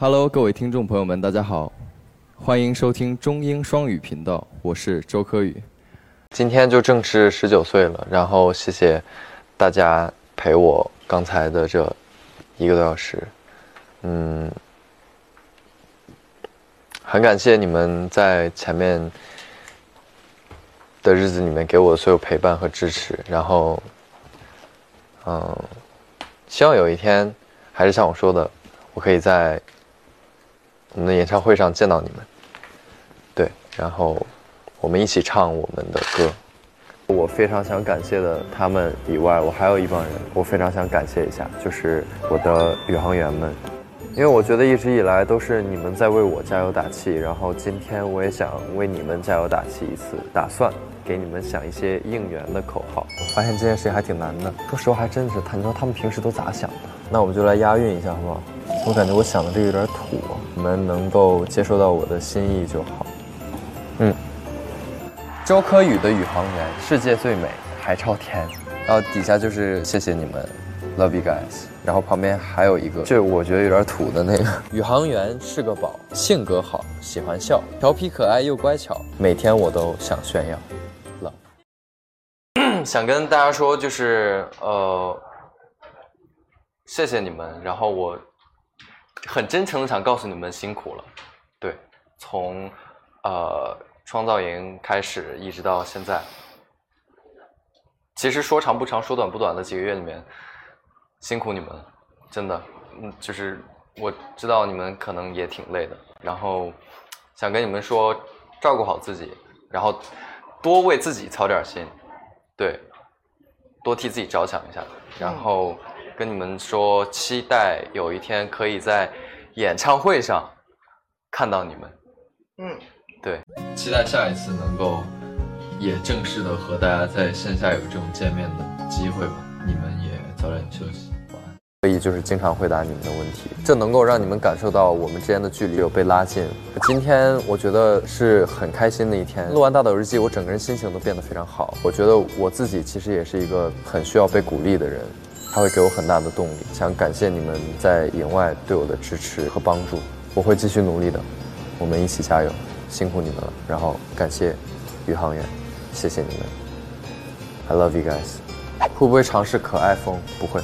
Hello，各位听众朋友们，大家好，欢迎收听中英双语频道，我是周柯宇。今天就正式十九岁了，然后谢谢大家陪我刚才的这一个多小时，嗯，很感谢你们在前面的日子里面给我所有陪伴和支持，然后，嗯，希望有一天，还是像我说的，我可以在。我们的演唱会上见到你们，对，然后我们一起唱我们的歌。我非常想感谢的他们以外，我还有一帮人，我非常想感谢一下，就是我的宇航员们，因为我觉得一直以来都是你们在为我加油打气，然后今天我也想为你们加油打气一次，打算给你们想一些应援的口号。我发现这件事情还挺难的，说实话还真是，你说他们平时都咋想的？那我们就来押韵一下，好不好？我感觉我想的这个有点土，你们能够接受到我的心意就好。嗯，周柯宇的宇航员，世界最美，海超天。然后底下就是谢谢你们，Love you guys。然后旁边还有一个，就我觉得有点土的那个，宇航员是个宝，性格好，喜欢笑，调皮可爱又乖巧，每天我都想炫耀。Love。想跟大家说，就是呃，谢谢你们。然后我。很真诚的想告诉你们辛苦了，对，从呃创造营开始一直到现在，其实说长不长，说短不短的几个月里面，辛苦你们，真的，嗯，就是我知道你们可能也挺累的，然后想跟你们说，照顾好自己，然后多为自己操点心，对，多替自己着想一下，然后。跟你们说，期待有一天可以在演唱会上看到你们。嗯，对，期待下一次能够也正式的和大家在线下有这种见面的机会吧。你们也早点休息，晚安。所以就是经常回答你们的问题，这能够让你们感受到我们之间的距离有被拉近。今天我觉得是很开心的一天。录完大岛日记，我整个人心情都变得非常好。我觉得我自己其实也是一个很需要被鼓励的人。他会给我很大的动力，想感谢你们在营外对我的支持和帮助，我会继续努力的，我们一起加油，辛苦你们了。然后感谢宇航员，谢谢你们，I love you guys。会不会尝试可爱风？不会。